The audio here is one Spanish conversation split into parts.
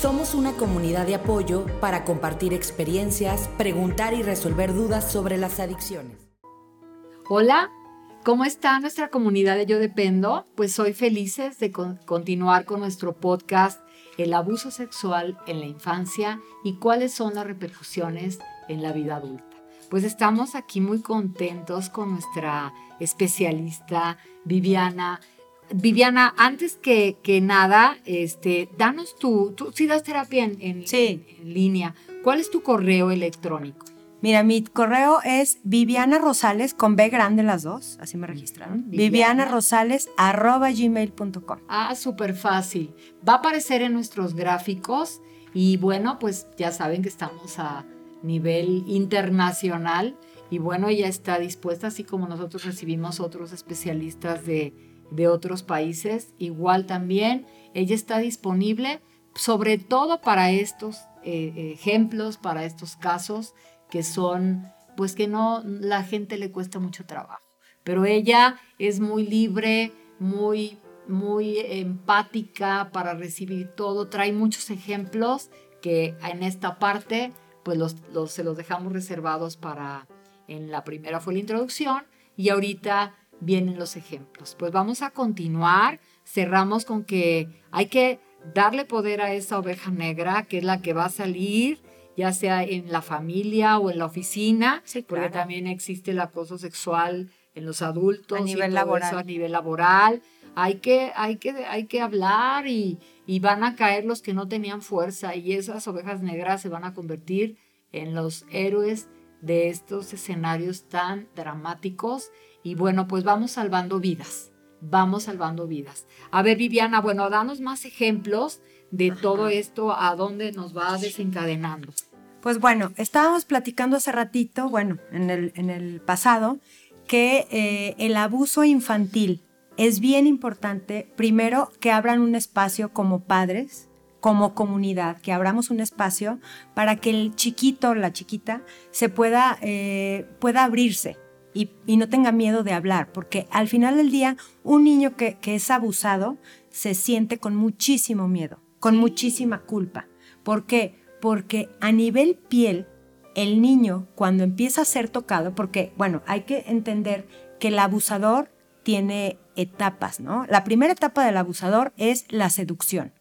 Somos una comunidad de apoyo para compartir experiencias, preguntar y resolver dudas sobre las adicciones. Hola, ¿cómo está nuestra comunidad de Yo Dependo? Pues soy felices de continuar con nuestro podcast El abuso sexual en la infancia y cuáles son las repercusiones en la vida adulta. Pues estamos aquí muy contentos con nuestra especialista Viviana. Viviana, antes que, que nada, este, danos tu, tú sí das terapia en, en, línea. ¿Cuál es tu correo electrónico? Mira, mi correo es Viviana Rosales, con B grande las dos, así me registraron. Viviana, Rosales, arroba gmail.com. Ah, súper fácil. Va a aparecer en nuestros gráficos y bueno, pues ya saben que estamos a nivel internacional y bueno, ella está dispuesta, así como nosotros recibimos otros especialistas de, otros países, igual también ella está disponible, sobre todo para estos eh, ejemplos, para estos casos que son, pues que no, la gente le cuesta mucho trabajo. Pero ella es muy libre, muy, muy empática para recibir todo, trae muchos ejemplos que en esta parte, pues los, se los dejamos reservados para en la primera fue la introducción y ahorita vienen los ejemplos. Pues vamos a continuar. Cerramos con que hay que darle poder a esa oveja negra, que es la que va a salir, ya sea en la familia o en la oficina, porque también existe el acoso sexual en los adultos a nivel laboral. a nivel laboral. Hay que, hay que, hay que hablar y, y van a caer los que no tenían fuerza y esas ovejas negras se van a convertir en los héroes de estos escenarios tan dramáticos y bueno, pues vamos salvando vidas, vamos salvando vidas. A ver, Viviana, bueno, danos más ejemplos de todo esto, a dónde nos va desencadenando. Pues bueno, estábamos platicando hace ratito, bueno, en el, en el pasado, que eh, el abuso infantil es bien importante, primero, que abran un espacio como padres, como comunidad, que abramos un espacio para que el chiquito la chiquita se pueda, eh, pueda abrirse y, no tenga miedo de hablar, porque al final del día un niño que, que es abusado se siente con muchísimo miedo, con muchísima culpa. ¿Por qué? Porque a nivel piel, el niño cuando empieza a ser tocado, porque bueno, hay que entender que el abusador tiene etapas, ¿no? La primera etapa del abusador es la seducción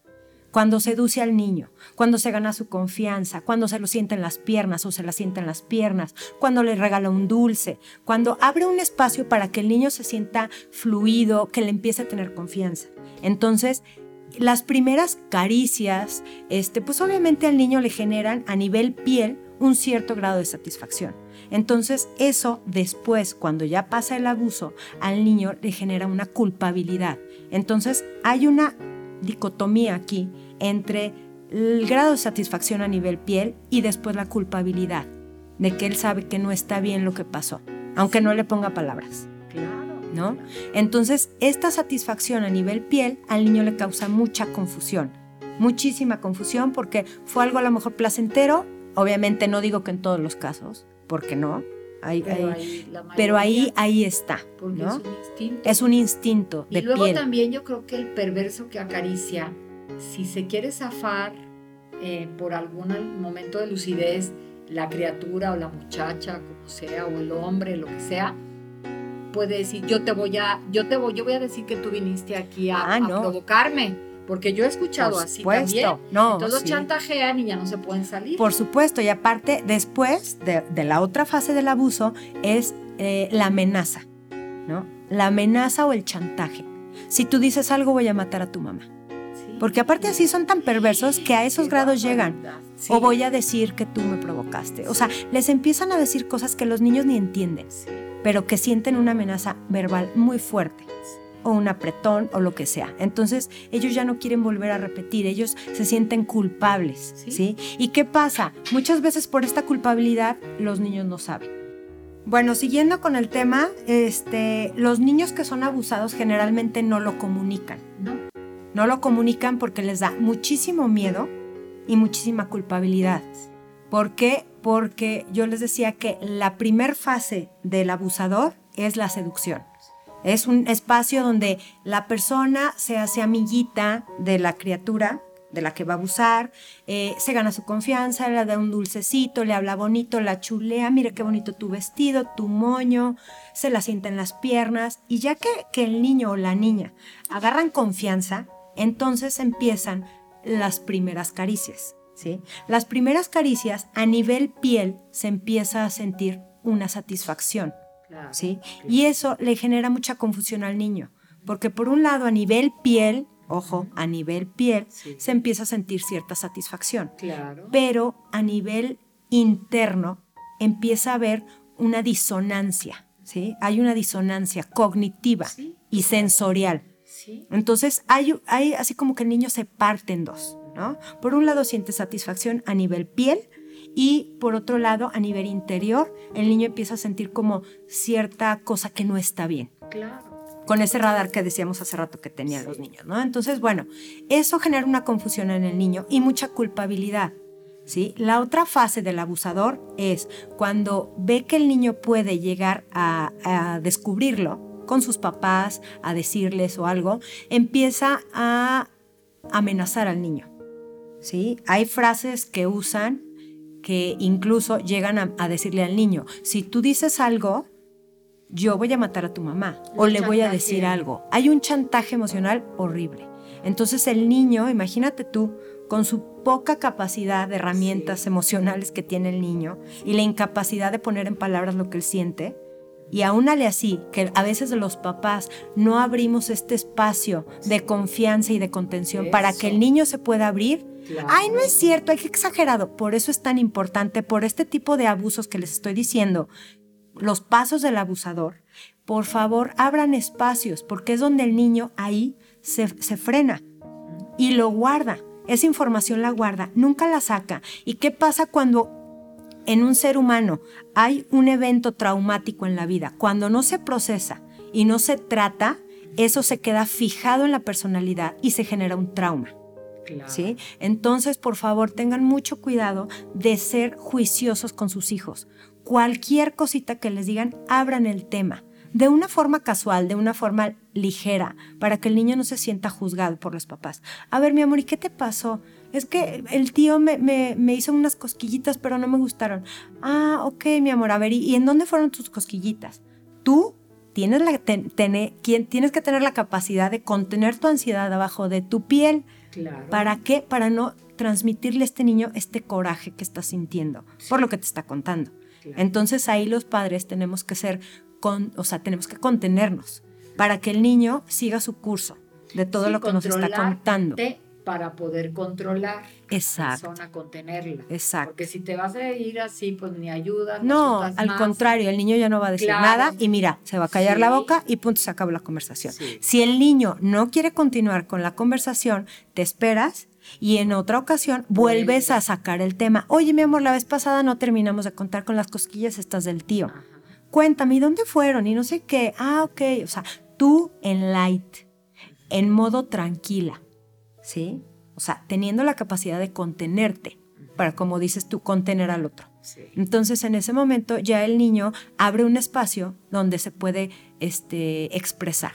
cuando seduce al niño, cuando se gana su confianza, cuando se lo sienta en las piernas o se la sienta en las piernas, cuando le regala un dulce, cuando abre un espacio para que el niño se sienta fluido, que le empiece a tener confianza. Entonces, las primeras caricias, este, pues obviamente al niño le generan a nivel piel un cierto grado de satisfacción. Entonces eso después, cuando ya pasa el abuso, al niño le genera una culpabilidad. Entonces hay una dicotomía aquí entre el grado de satisfacción a nivel piel y después la culpabilidad de que él sabe que no está bien lo que pasó, aunque no le ponga palabras. ¿No? Entonces, esta satisfacción a nivel piel al niño le causa mucha confusión, muchísima confusión porque fue algo a lo mejor placentero, obviamente no digo que en todos los casos, porque no, pero, ahí, ahí, está. Es un instinto. Es un instinto de Y luego también yo creo que el perverso que acaricia, si se quiere zafar eh, por algún momento de lucidez, la criatura o la muchacha, como sea, o el hombre, lo que sea, puede decir, yo te voy a, yo te voy, yo voy a decir que tú viniste aquí a, ah, provocarme porque yo he escuchado así también. No, Todos chantajean y ya no se pueden salir. Por supuesto, y aparte, después de, la otra fase del abuso es eh, la amenaza, ¿no? La amenaza o el chantaje. Si tú dices algo, voy a matar a tu mamá. Porque aparte así son tan perversos que a esos grados llegan. O voy a decir que tú me provocaste. O sea, les empiezan a decir cosas que los niños ni entienden, pero que sienten una amenaza verbal muy fuerte o un apretón o lo que sea. Entonces ellos ya no quieren volver a repetir, ellos se sienten culpables, ¿sí? ¿Y qué pasa? Muchas veces por esta culpabilidad los niños no saben. Bueno, siguiendo con el tema, este, los niños que son abusados generalmente no lo comunican. No. No lo comunican porque les da muchísimo miedo y muchísima culpabilidad. ¿Por qué? Porque yo les decía que la primer fase del abusador es la seducción. Es un espacio donde la persona se hace amiguita de la criatura de la que va a abusar, eh, se gana su confianza, le da un dulcecito, le habla bonito, la chulea, mire qué bonito tu vestido, tu moño, se la sienta en las piernas y ya que, que el niño o la niña agarran confianza, entonces empiezan las primeras caricias. ¿sí? Las primeras caricias a nivel piel se empieza a sentir una satisfacción. ¿Sí? Y eso le genera mucha confusión al niño, porque por un lado a nivel piel ojo, a nivel piel, se empieza a sentir cierta satisfacción. Claro. Pero a nivel interno empieza a haber una disonancia, ¿sí? Hay una disonancia cognitiva y sensorial. Entonces hay, hay así como que el niño se parte en dos, ¿no? Por un lado siente satisfacción a nivel piel y por otro lado a nivel interior el niño empieza a sentir como cierta cosa que no está bien. Claro con ese radar que decíamos hace rato que tenían los niños, ¿no? Entonces, bueno, eso genera una confusión en el niño y mucha culpabilidad. ¿Sí? La otra fase del abusador es cuando ve que el niño puede llegar a, a, descubrirlo con sus papás, a decirles o algo, empieza a amenazar al niño. ¿sí? Hay frases que usan que incluso llegan a, a decirle al niño, si tú dices algo, yo voy a matar a tu mamá o le voy a decir algo. Hay un chantaje emocional horrible. Entonces el niño, imagínate tú, con su poca capacidad de herramientas emocionales que tiene el niño y la incapacidad de poner en palabras lo que él siente, y aúnale así, que a veces los papás no abrimos este espacio de confianza y de contención para que el niño se pueda abrir. Ay, no es cierto, hay que exagerado. Por eso es tan importante, por este tipo de abusos que les estoy diciendo, los pasos del abusador, por favor abran espacios, porque es donde el niño ahí se, frena y lo guarda. Esa información la guarda, nunca la saca. ¿Y qué pasa cuando en un ser humano hay un evento traumático en la vida? Cuando no se procesa y no se trata, eso se queda fijado en la personalidad y se genera un trauma. Entonces, por favor, tengan mucho cuidado de ser juiciosos con sus hijos cualquier cosita que les digan, abran el tema de una forma casual, de una forma ligera, para que el niño no se sienta juzgado por los papás. A ver, mi amor, ¿y qué te pasó? Es que el tío me, me, hizo unas cosquillitas, pero no me gustaron. Ah, ok, mi amor, a ver, ¿y, en dónde fueron tus cosquillitas? Tú tienes, la, tienes que tener la capacidad de contener tu ansiedad abajo de tu piel. ¿Para qué? Para no transmitirle a este niño este coraje que está sintiendo por lo que te está contando. Entonces ahí los padres tenemos que ser, con, o sea, tenemos que contenernos para que el niño siga su curso de todo lo que nos está contando. Para poder controlar Exacto. a la persona, contenerla. Exacto. Porque si te vas a ir así, pues ni ayuda. No, al contrario, el niño ya no va a decir nada y mira, se va a callar la boca y punto, se acaba la conversación. Si el niño no quiere continuar con la conversación, te esperas y en otra ocasión vuelves a sacar el tema. Oye, mi amor, la vez pasada no terminamos de contar con las cosquillas estas del tío. Cuéntame, ¿y dónde fueron? Y no sé qué. Ah, ok. O sea, tú en light, en modo tranquila, ¿sí? O sea, teniendo la capacidad de contenerte para, como dices tú, contener al otro. Entonces, en ese momento ya el niño abre un espacio donde se puede este, expresar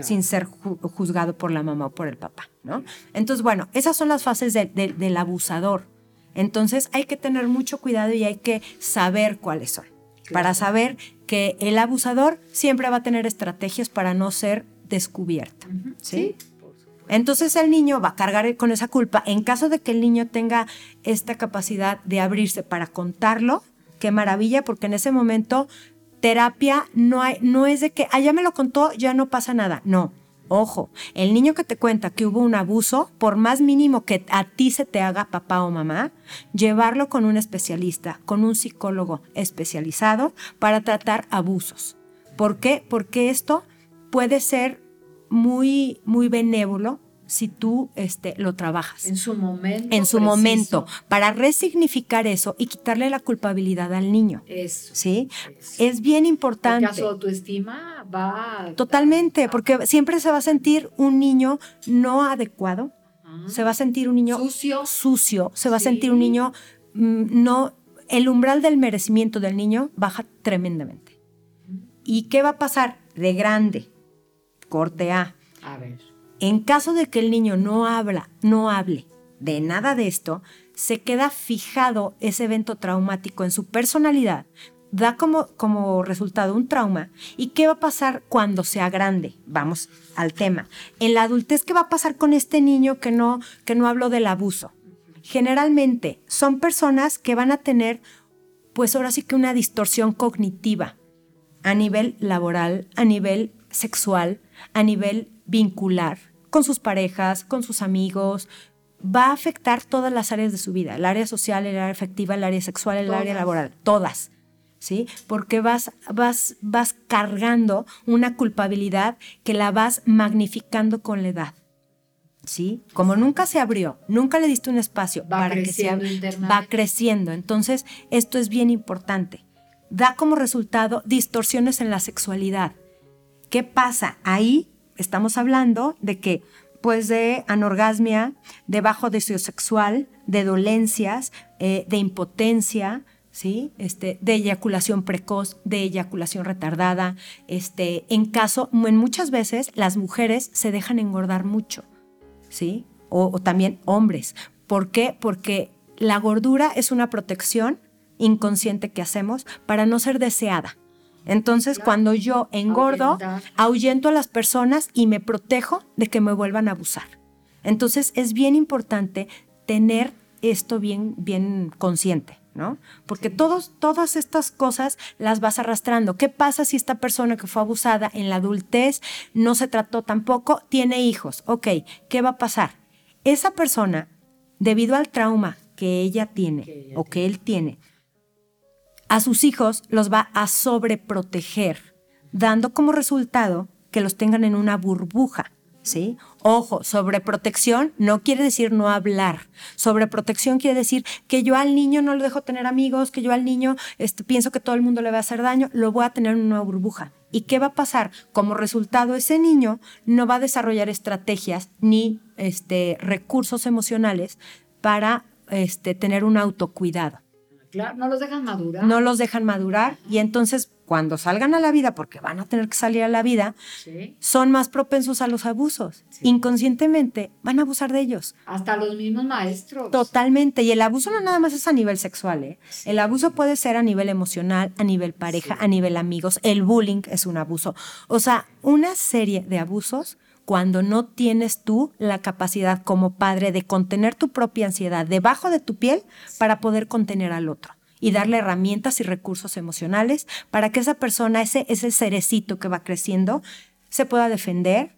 sin ser juzgado por la mamá o por el papá, ¿no? Entonces, bueno, esas son las fases del abusador. Entonces hay que tener mucho cuidado y hay que saber cuáles son, para saber que el abusador siempre va a tener estrategias para no ser descubierto, ¿sí? Entonces el niño va a cargar con esa culpa. En caso de que el niño tenga esta capacidad de abrirse para contarlo, qué maravilla, porque en ese momento terapia no, hay, no es de que, ah, me lo contó, ya no pasa nada. No, ojo, el niño que te cuenta que hubo un abuso, por más mínimo que a ti se te haga papá o mamá, llevarlo con un especialista, con un psicólogo especializado para tratar abusos. ¿Por qué? Porque esto puede ser muy, muy benévolo si tú este, lo trabajas. En su momento. En su momento, para resignificar eso y quitarle la culpabilidad al niño. Eso. ¿Sí? Es bien importante. Porque su autoestima va. Totalmente, porque siempre se va a sentir un niño no adecuado, se va a sentir un niño sucio, sucio se va a sentir un niño mm, no. El umbral del merecimiento del niño baja tremendamente. ¿Y qué va a pasar? De grande, corte A. A ver en caso de que el niño no habla, no hable, de nada de esto, se queda fijado ese evento traumático en su personalidad, da como, como resultado un trauma. ¿Y qué va a pasar cuando sea grande? Vamos al tema. En la adultez, ¿qué va a pasar con este niño que no, que no habló del abuso? Generalmente son personas que van a tener, pues ahora sí que una distorsión cognitiva a nivel laboral, a nivel sexual, a nivel vincular, con sus parejas, con sus amigos, va a afectar todas las áreas de su vida, el área social, el área afectiva, el área sexual, el área laboral, todas. ¿Sí? Porque vas, vas, vas cargando una culpabilidad que la vas magnificando con la edad. ¿Sí? Como nunca se abrió, nunca le diste un espacio para que se va creciendo. Entonces, esto es bien importante. Da como resultado distorsiones en la sexualidad. ¿Qué pasa? Ahí estamos hablando de que pues de anorgasmia, de bajo deseo sexual, de dolencias, eh, de impotencia, ¿sí? Este, de eyaculación precoz, de eyaculación retardada. Este, en caso, muchas veces las mujeres se dejan engordar mucho, ¿sí? O, o también hombres. ¿Por qué? Porque la gordura es una protección inconsciente que hacemos para no ser deseada. Entonces, cuando yo engordo, ahuyento a las personas y me protejo de que me vuelvan a abusar. Entonces, es bien importante tener esto bien, bien consciente, ¿no? Porque todos, todas estas cosas las vas arrastrando. ¿Qué pasa si esta persona que fue abusada en la adultez no se trató tampoco, tiene hijos? Ok, ¿qué va a pasar? Esa persona, debido al trauma que ella tiene o que él tiene, a sus hijos los va a sobreproteger, dando como resultado que los tengan en una burbuja. ¿Sí? Ojo, sobreprotección no quiere decir no hablar. Sobreprotección quiere decir que yo al niño no lo dejo tener amigos, que yo al niño este, pienso que todo el mundo le va a hacer daño, lo voy a tener en una burbuja. ¿Y qué va a pasar? Como resultado, ese niño no va a desarrollar estrategias ni este, recursos emocionales para este, tener un autocuidado. Claro, no los dejan madurar. No los dejan madurar y entonces cuando salgan a la vida, porque van a tener que salir a la vida, son más propensos a los abusos. Inconscientemente van a abusar de ellos. Hasta los mismos maestros. Totalmente. Y el abuso no nada más es a nivel sexual. ¿eh? El abuso puede ser a nivel emocional, a nivel pareja, a nivel amigos. El bullying es un abuso. O sea, una serie de abusos cuando no tienes tú la capacidad como padre de contener tu propia ansiedad debajo de tu piel para poder contener al otro y darle herramientas y recursos emocionales para que esa persona, ese, ese cerecito que va creciendo, se pueda defender,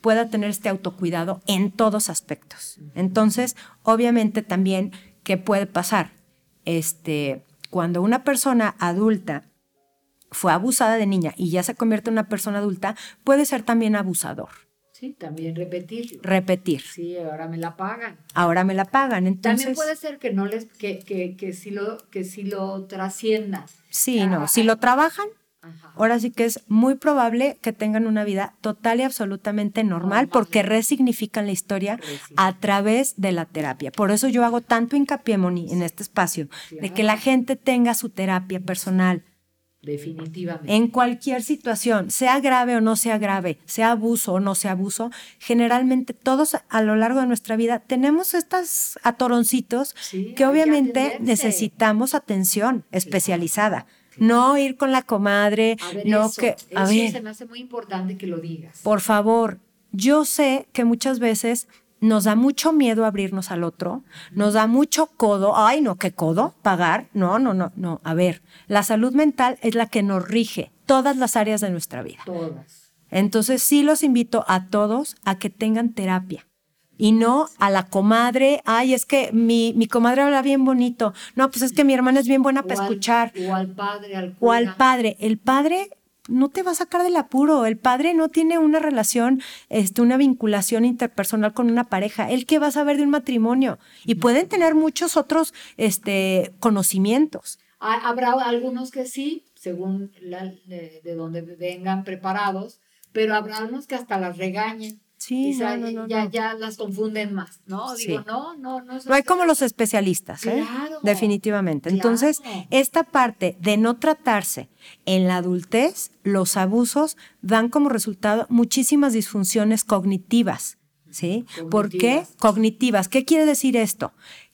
pueda tener este autocuidado en todos aspectos. Entonces, obviamente también, ¿qué puede pasar? Este, cuando una persona adulta fue abusada de niña y ya se convierte en una persona adulta, puede ser también abusador. Sí, también repetir. Repetir. Sí, ahora me la pagan. Ahora me la pagan, entonces... También puede ser que no les, que, que, que si lo, que si lo trasciendan. Sí, no, si lo trabajan, ahora sí que es muy probable que tengan una vida total y absolutamente normal, porque resignifican la historia a través de la terapia. Por eso yo hago tanto hincapié, Moni, en este espacio, de que la gente tenga su terapia personal, Definitivamente. En cualquier situación, sea grave o no sea grave, sea abuso o no sea abuso, generalmente todos a lo largo de nuestra vida tenemos estos atoroncitos que obviamente necesitamos atención especializada. No ir con la comadre, no que... A ver, se me hace muy importante que lo digas. Por favor, yo sé que muchas veces nos da mucho miedo abrirnos al otro, nos da mucho codo, ay no, ¿qué codo? ¿Pagar? No, no, no, no. A ver, la salud mental es la que nos rige todas las áreas de nuestra vida. Todas. Entonces sí los invito a todos a que tengan terapia. Y no a la comadre, ay, es que mi, mi comadre habla bien bonito. No, pues es que mi hermana es bien buena para escuchar. O al padre, al O al padre. El padre no te va a sacar del apuro. El padre no tiene una relación, este, una vinculación interpersonal con una pareja. ¿El qué va a saber de un matrimonio? Y pueden tener muchos otros este, conocimientos. Habrá algunos que sí, según de, de donde vengan preparados, pero habrá unos que hasta las regañen. Sí, ya, ya las confunden más, ¿no? Digo, no, no, no. no hay como los especialistas, ¿eh? Definitivamente. Entonces, esta parte de no tratarse en la adultez, los abusos dan como resultado muchísimas disfunciones cognitivas, ¿sí? ¿Por qué? Cognitivas. ¿Qué quiere decir esto?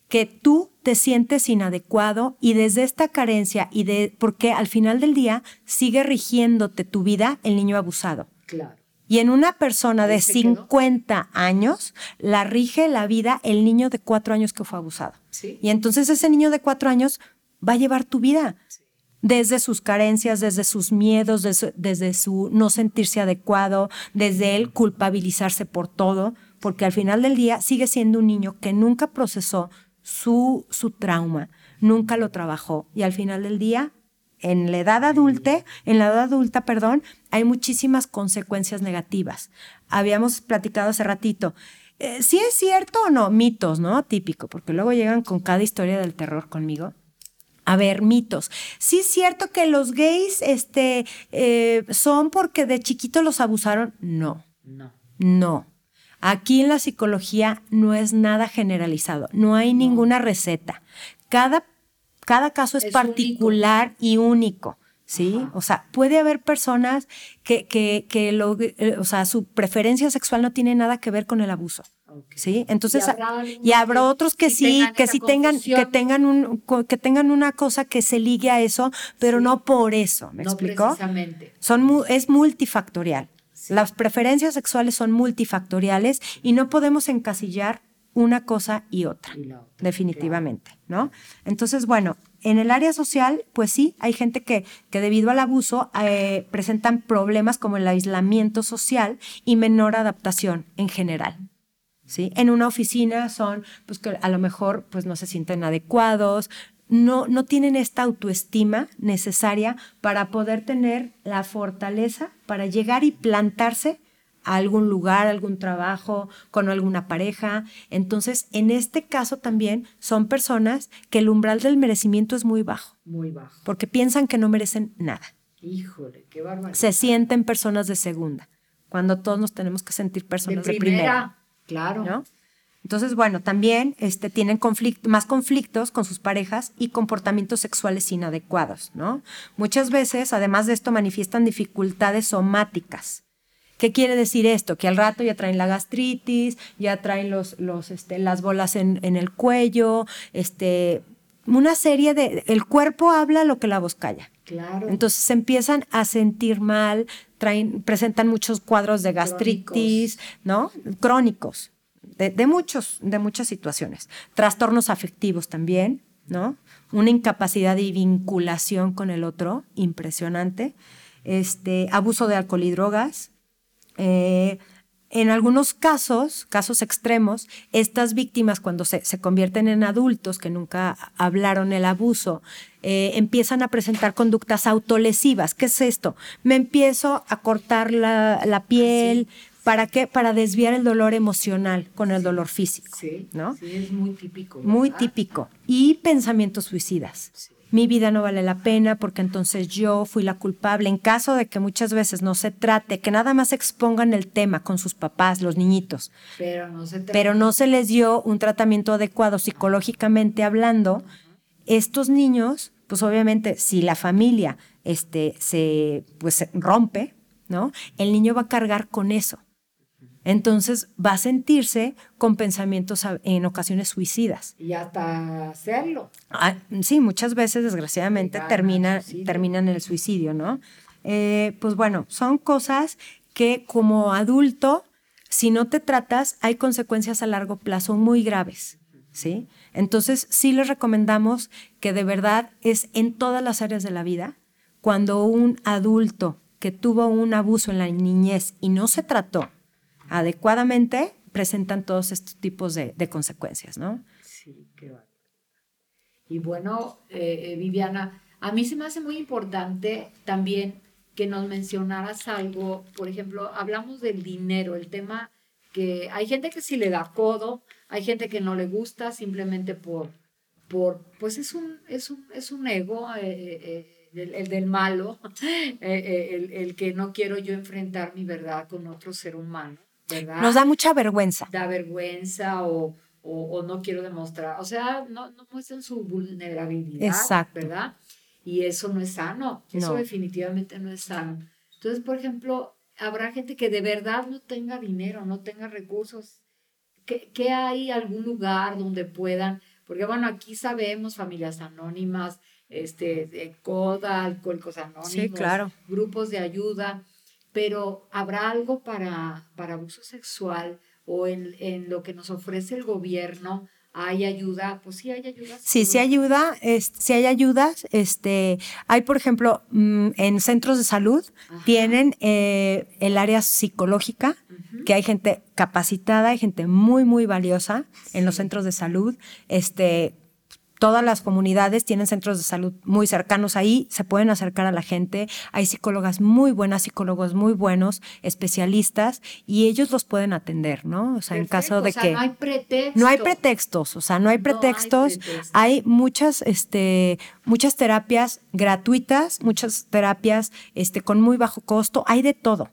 Que tú te sientes inadecuado y desde esta carencia y de porque al final del día sigue rigiéndote tu vida el niño abusado. Claro. Y en una persona de se quedó? 50 años, la rige la vida el niño de 4 años que fue abusado. Sí. Y entonces ese niño de 4 años va a llevar tu vida. Desde sus carencias, desde sus miedos, desde, desde su no sentirse adecuado, desde él culpabilizarse por todo, porque al final del día sigue siendo un niño que nunca procesó su, su trauma, nunca lo trabajó. Y al final del día en la edad adulta, en la edad adulta, perdón, hay muchísimas consecuencias negativas. Habíamos platicado hace ratito. eh, si es cierto o no, mitos, ¿no? Típico, porque luego llegan con cada historia del terror conmigo. A ver, mitos. Sí es cierto que los gays este, eh, son porque de chiquito los abusaron. No, No. no. Aquí en la psicología no es nada generalizado, no hay ninguna receta. Cada, cada caso es, Es particular y único. ¿Sí? Ajá. O sea, puede haber personas que, que, que lo, eh, o sea, su preferencia sexual no tiene nada que ver con el abuso. ¿Sí? Entonces, Y habrá y otros que sí que sí tengan, que tengan un, que tengan una cosa que se ligue a eso, pero Sí. no por eso. ¿Me no explicó? precisamente. Son mu- es multifactorial. Sí. Las preferencias sexuales son multifactoriales y no podemos encasillar una cosa y otra, Y la otra, definitivamente, ¿no? Entonces, bueno, en el área social, pues sí, hay gente que, que debido al abuso eh, presentan problemas como el aislamiento social y menor adaptación en general. ¿Sí? En una oficina son, pues que a lo mejor pues no se sienten adecuados, no, no tienen esta autoestima necesaria para poder tener la fortaleza para llegar y plantarse a algún lugar, algún trabajo, con alguna pareja. Entonces, en este caso también son personas que el umbral del merecimiento es muy bajo, Muy bajo. porque piensan que no merecen nada. Híjole, qué barbaridad. Se sienten personas de segunda, cuando todos nos tenemos que sentir personas de, de primera. primera. Claro. ¿no? Entonces, bueno, también este, tienen conflict- más conflictos con sus parejas y comportamientos sexuales inadecuados, ¿no? Muchas veces, además de esto, manifiestan dificultades somáticas. ¿Qué quiere decir esto? Que al rato ya traen la gastritis, ya traen los, los, este, las bolas en, en el cuello, este, una serie de... El cuerpo habla lo que la voz calla. Claro. Entonces se empiezan a sentir mal, traen, presentan muchos cuadros de gastritis, ¿no? Crónicos, de, de muchos, de muchas situaciones. Trastornos afectivos también, ¿no? Una incapacidad de vinculación con el otro, impresionante. Este, abuso de alcohol y drogas. Eh, en algunos casos, casos extremos, estas víctimas cuando se, se convierten en adultos que nunca hablaron el abuso, eh, empiezan a presentar conductas autolesivas. ¿Qué es esto? Me empiezo a cortar la, la piel. ¿Para qué? Para desviar el dolor emocional con el dolor físico. Sí, ¿no? sí, es muy típico. Muy típico. Y pensamientos suicidas. Sí. Mi vida no vale la pena porque entonces yo fui la culpable. En caso de que muchas veces no se trate, que nada más expongan el tema con sus papás, los niñitos, Pero no se pero no se les dio un tratamiento adecuado psicológicamente hablando, estos niños, pues obviamente si la familia este, se, pues, se rompe, ¿no? El niño va a cargar con eso. Entonces va a sentirse con pensamientos en ocasiones suicidas. Y hasta hacerlo. Ah, sí, muchas veces desgraciadamente termina, terminan en el suicidio, ¿no? Eh, pues bueno, son cosas que como adulto, si no te tratas, hay consecuencias a largo plazo muy graves, ¿sí? Entonces sí les recomendamos que de verdad es en todas las áreas de la vida, cuando un adulto que tuvo un abuso en la niñez y no se trató adecuadamente, presentan todos estos tipos de, consecuencias, ¿no? Sí, qué bárbaro. Y bueno, eh, eh, Viviana, a mí se me hace muy importante también que nos mencionaras algo, por ejemplo, hablamos del dinero, el tema que hay gente que sí le da codo, hay gente que no le gusta simplemente por, por pues es un, es un, es un ego, eh, el, el del malo, el, el que no quiero yo enfrentar mi verdad con otro ser humano, ¿verdad? Nos da mucha vergüenza. da vergüenza o, o, o no quiero demostrar, o sea, no, no muestran su vulnerabilidad, Exacto. ¿verdad? Y eso no es sano, eso definitivamente no es sano. Entonces, por ejemplo, habrá gente que de verdad no tenga dinero, no tenga recursos ¿qué, hay algún lugar donde puedan? Porque bueno, aquí sabemos familias anónimas, este, de CODA, Alcohólicos Anónimos, claro. grupos de ayuda, pero ¿habrá algo para, para abuso sexual o en, en lo que nos ofrece el gobierno? hay ayuda, pues sí hay ayuda. Sí, sí ayuda, sí hay ayudas. Este, hay, por ejemplo, mm, en centros de salud tienen eh, el área psicológica, que hay gente capacitada, hay gente muy, muy valiosa en los centros de salud. Este, todas las comunidades tienen centros de salud muy cercanos ahí, se pueden acercar a la gente. Hay psicólogas muy buenas, psicólogos muy buenos, especialistas, y ellos los pueden atender, ¿no? O sea, en caso de que... No hay pretextos. No hay pretextos, o sea, no hay pretextos. hay, muchas, este, muchas terapias gratuitas, muchas terapias este, con muy bajo costo, hay de todo.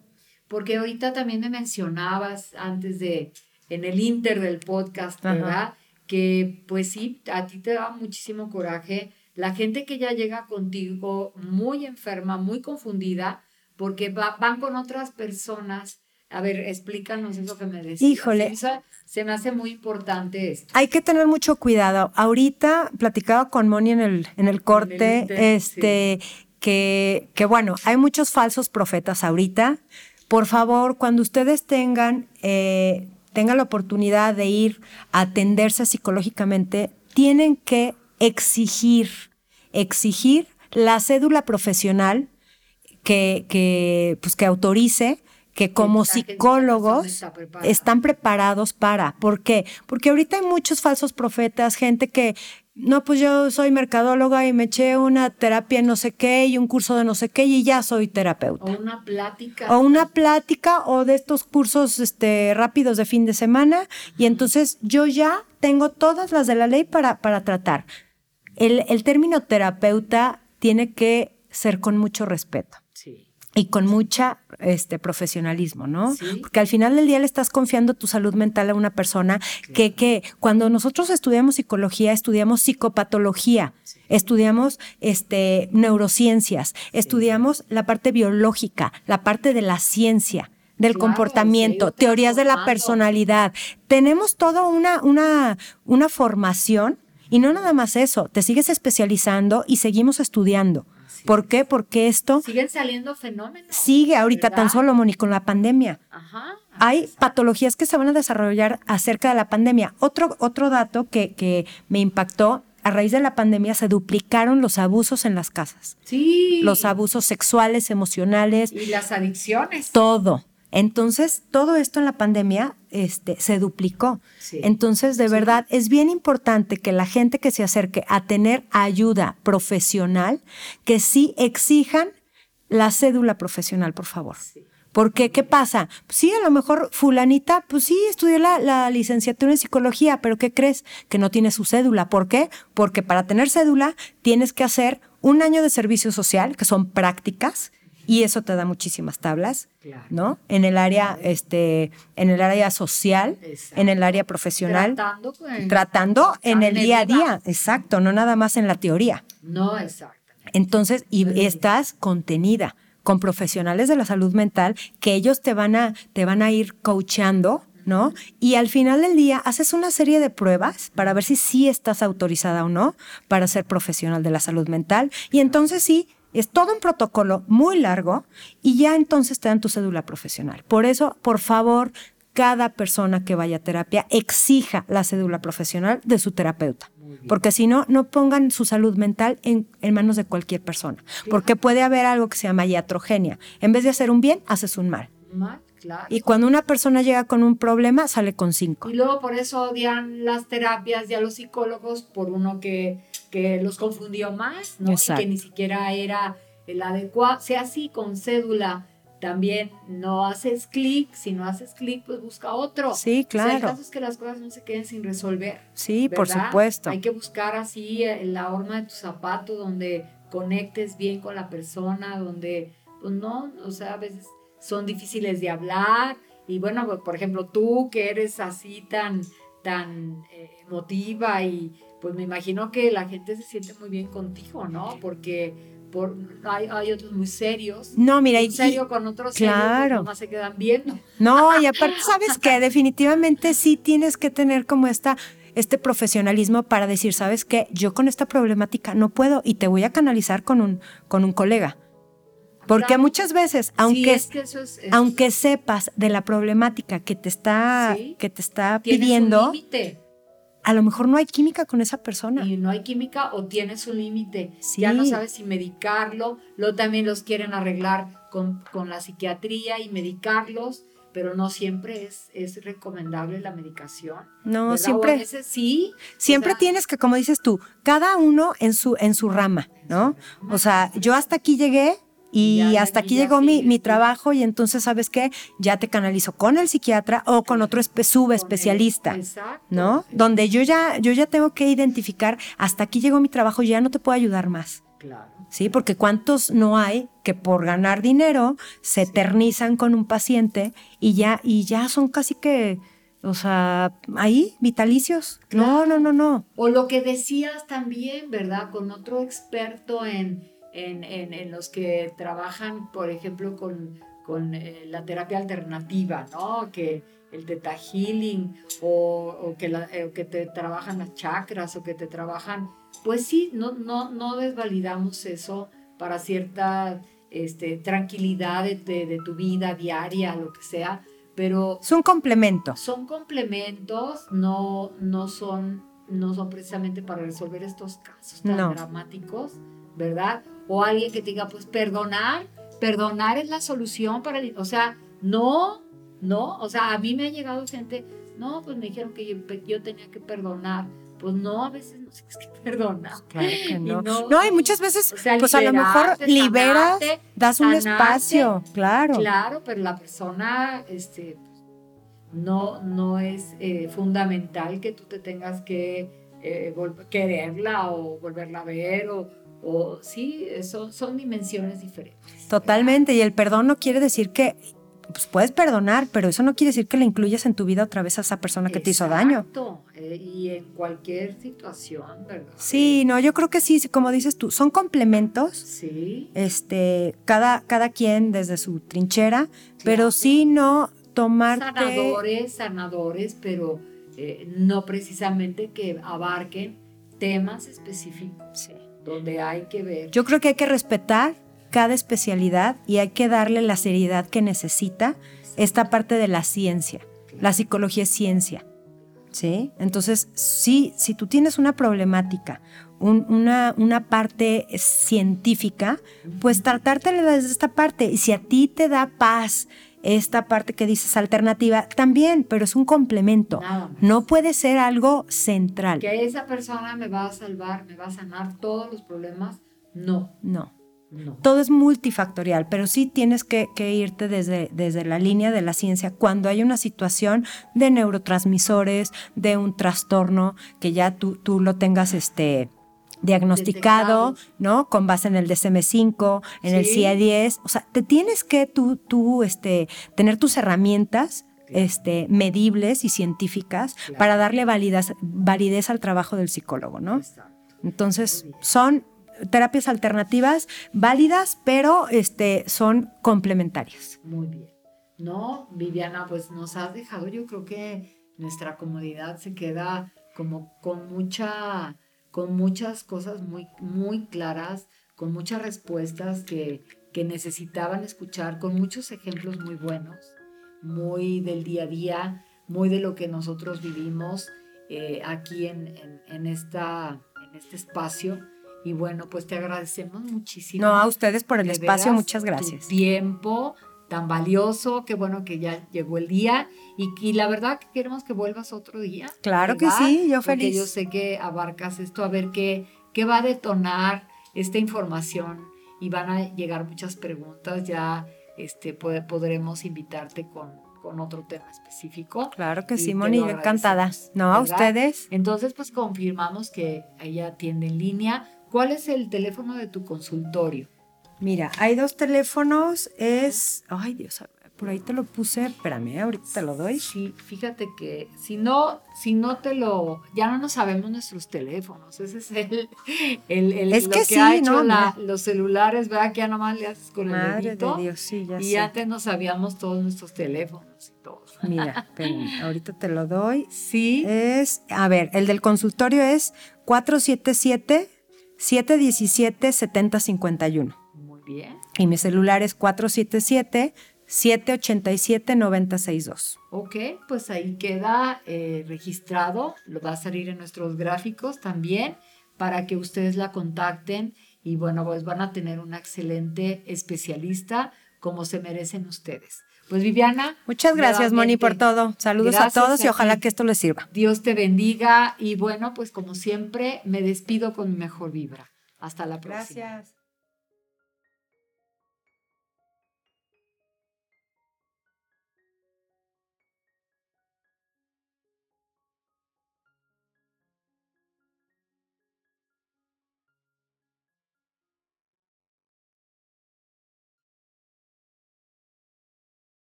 Porque ahorita también me mencionabas antes de, en el inter del podcast, ¿verdad? Que pues sí, a ti te da muchísimo coraje. La gente que ya llega contigo muy enferma, muy confundida, porque van con otras personas. A ver, explícanos eso que me decías. Híjole. se me hace muy importante esto. Hay que tener mucho cuidado. Ahorita platicaba con Moni en el, en el corte, este, que, que bueno, hay muchos falsos profetas ahorita. Por favor, cuando ustedes tengan eh, tenga la oportunidad de ir a atenderse psicológicamente, tienen que exigir, exigir la cédula profesional que, que, pues, que autorice que como psicólogos están preparados para. ¿Por qué? Porque ahorita hay muchos falsos profetas, gente que, no, pues yo soy mercadóloga y me eché una terapia no sé qué y un curso de no sé qué y ya soy terapeuta. O una plática. O una plática o de estos cursos este, rápidos de fin de semana y entonces yo ya tengo todas las de la ley para, para tratar. El, el término terapeuta tiene que ser con mucho respeto y con mucha este profesionalismo, ¿no? Porque al final del día le estás confiando tu salud mental a una persona que, que cuando nosotros estudiamos psicología, estudiamos psicopatología, estudiamos este, neurociencias, estudiamos la parte biológica, la parte de la ciencia del comportamiento, teorías de la personalidad. Tenemos toda una, una, una formación y no nada más eso, te sigues especializando y seguimos estudiando. ¿Por qué? Porque esto... Siguen saliendo fenómenos. Sigue ahorita tan solo, Moni, con la pandemia. Ajá. Hay patologías que se van a desarrollar acerca de la pandemia. Otro, otro dato que, que me impactó a raíz de la pandemia se duplicaron los abusos en las casas. Sí. Los abusos sexuales, emocionales. Y las adicciones. Todo. Entonces, todo esto en la pandemia este, se duplicó. Entonces, de verdad, es bien importante que la gente que se acerque a tener ayuda profesional, que sí exijan la cédula profesional, por favor. Porque, ¿qué pasa? Pues sí, a lo mejor fulanita, pues sí, estudió la, la, licenciatura en psicología, pero ¿qué crees? Que no tiene su cédula. ¿Por qué? Porque para tener cédula tienes que hacer un año de servicio social, que son prácticas, y eso te da muchísimas tablas, ¿no? En el área, este, en el área social, en el área profesional, tratando, tratando en el día a día, exacto, no nada más en la teoría. No, exacto. Entonces, y estás contenida con profesionales de la salud mental que ellos te van a, te van a ir coachando, ¿no? Y al final del día haces una serie de pruebas para ver si sí estás autorizada o no para ser profesional de la salud mental. Y entonces sí, es todo un protocolo muy largo y ya entonces te dan tu cédula profesional. Por eso, por favor, cada persona que vaya a terapia exija la cédula profesional de su terapeuta. Porque si no, no pongan su salud mental en, manos de cualquier persona. Porque puede haber algo que se llama iatrogenia. En vez de hacer un bien, haces un mal. Claro. Y cuando una persona llega con un problema, sale con cinco. Y luego por eso odian las terapias y a los psicólogos por uno que que los confundió más, ¿no? Y que ni siquiera era el adecuado. Sea así, con cédula también no haces clic, si no haces clic, pues busca otro. Sí, claro. el caso es que las cosas no se queden sin resolver. Sí, por supuesto. Hay que buscar así la horma de tu zapato donde conectes bien con la persona, donde, pues no, o sea, a veces son difíciles de hablar. Y bueno, pues, por ejemplo, tú que eres así tan, tan eh, emotiva y pues me imagino que la gente se siente muy bien contigo, ¿no? Porque por, hay, hay otros muy serios. No, mira, y- serio con otros serios, claro. pues nomás se quedan viendo. No, y aparte, ¿sabes qué? Definitivamente sí tienes que tener como esta, este profesionalismo para decir, ¿sabes qué? Yo con esta problemática no puedo y te voy a canalizar con un, con un colega. Porque muchas veces, Sí, aunque, es que eso es, es- aunque sepas de la problemática que te está, Sí. que te está pidiendo, a lo mejor no hay química con esa persona. y no hay química o tienes un límite. Sí. Ya no sabes si medicarlo, luego también los quieren arreglar con, con la psiquiatría y medicarlos, pero no siempre es, es recomendable la medicación. No, ¿verdad? O a siempre, veces sí. siempre o sea, tienes que, como dices tú, cada uno en su, en su rama, ¿no? O sea, yo hasta aquí llegué y Ya, hasta aquí llegó mi, mi trabajo y entonces, ¿sabes qué? Ya te canalizo con el psiquiatra o con otro subespecialista. ¿No? Donde yo ya, yo ya tengo que identificar, hasta aquí llegó mi trabajo, ya no te puedo ayudar más. Claro. ¿Sí? Porque cuántos no hay que por ganar dinero se eternizan con un paciente y ya, y ya son casi que, o sea, ahí, vitalicios. No, no, no, no. O lo que decías también, ¿verdad? Con otro experto en, en, en- en los que trabajan, por ejemplo, con, con eh, la terapia alternativa, ¿no? Que el teta healing o, o que, la- eh, que te trabajan las chakras o que te trabajan, pues sí, no, no, no desvalidamos eso para cierta este, tranquilidad de, de- de tu vida diaria, lo que sea, pero Es un complemento. son complementos, no, no, son, no son precisamente para resolver estos casos tan No. dramáticos, ¿verdad? O alguien que te diga, pues perdonar, perdonar es la solución para el... O sea, no, no, o sea, a mí me ha llegado gente, no, pues me dijeron que yo, yo tenía que perdonar. Pues no, a veces no sé qué es que perdonar. Claro que Y no. no- No, y muchas veces, O sea, pues a lo mejor liberas, sanarte, das un sanarte. espacio, claro. Claro, pero la persona, este, no, no es eh, fundamental que tú te tengas que eh, quererla o volverla a ver o, o sí, son, son dimensiones diferentes. Totalmente. Y el perdón no quiere decir que, pues puedes perdonar, pero eso no quiere decir que le incluyas en tu vida otra vez a esa persona que te hizo daño. Exacto, eh, y en cualquier situación, ¿verdad? Sí, no, yo creo que sí, como dices tú, son complementos. Sí, Este, cada, cada quien desde su trinchera, pero sí no tomarte. sanadores, sanadores, pero eh, no precisamente que abarquen temas específicos Sí. Yo creo que hay que respetar cada especialidad y hay que darle la seriedad que necesita esta parte de la ciencia. La psicología es ciencia. ¿Sí? Entonces, sí, si tú tienes una problemática, un- una, una parte científica, pues tratártela desde esta parte. Y si a ti te da paz esta parte que dices alternativa, también, pero es un complemento. Nada más. No puede ser algo central. que esa persona me va a salvar, me va a sanar todos los problemas. No, No. no. todo es multifactorial, pero sí tienes que, que irte desde, desde la línea de la ciencia cuando hay una situación de neurotransmisores, de un trastorno que ya tú, tú lo tengas este diagnosticado, Detectado. ¿no? Con base en el DSM-5, en el Sí. CIE-10, o sea, te tienes que tú, tú este, tener tus herramientas este, medibles y científicas Claro. para darle validez, validez al trabajo del psicólogo, ¿no? Exacto. Entonces, son terapias alternativas válidas, pero este, son complementarias. Muy bien. No, Viviana, pues nos has dejado, yo creo que nuestra comunidad se queda como con mucha, con muchas cosas muy, muy claras, con muchas respuestas que, que necesitaban escuchar, con muchos ejemplos muy buenos, muy del día a día, muy de lo que nosotros vivimos eh, aquí en, en, en esta, en este espacio. Y bueno, pues te agradecemos muchísimo. No, a ustedes por el espacio, veras, muchas tu gracias. tiempo tan valioso, qué bueno que ya llegó el día y, y la verdad que queremos que vuelvas otro día. Claro que sí, yo Porque feliz. yo sé que abarcas esto, a ver qué, qué va a detonar esta información y van a llegar muchas preguntas, ya este, pod- podremos invitarte con, con otro tema específico. Claro que sí, Moni, encantada. No, a ustedes. Entonces, pues confirmamos que ella atiende en línea. ¿Cuál es el teléfono de tu consultorio? Mira, hay dos teléfonos, es, ay Dios, por ahí te lo puse, espérame, ahorita te lo doy. Sí, fíjate que si no, si no te lo, ya no nos sabemos nuestros teléfonos. Ese es el, el, el Es lo que que, sí, ha hecho ¿no? la- los celulares, ¿verdad? Que ya nomás le haces con el Madre dedito. de Dios, sí, ya y sé. antes no sabíamos todos nuestros teléfonos y todo. Mira, espérame, ahorita te lo doy. Sí. Es, a ver, el del consultorio es 477-717-7051. Muy bien. Y mi celular es 477-787-9062. Ok, pues ahí queda eh, registrado, lo va a salir en nuestros gráficos también para que ustedes la contacten y bueno, pues van a tener una excelente especialista como se merecen ustedes. Pues Viviana. Muchas gracias, Moni, por todo. Saludos a todos y ojalá que esto les sirva. Dios te bendiga y bueno, pues como siempre me despido con mi mejor vibra. Hasta la próxima. Gracias.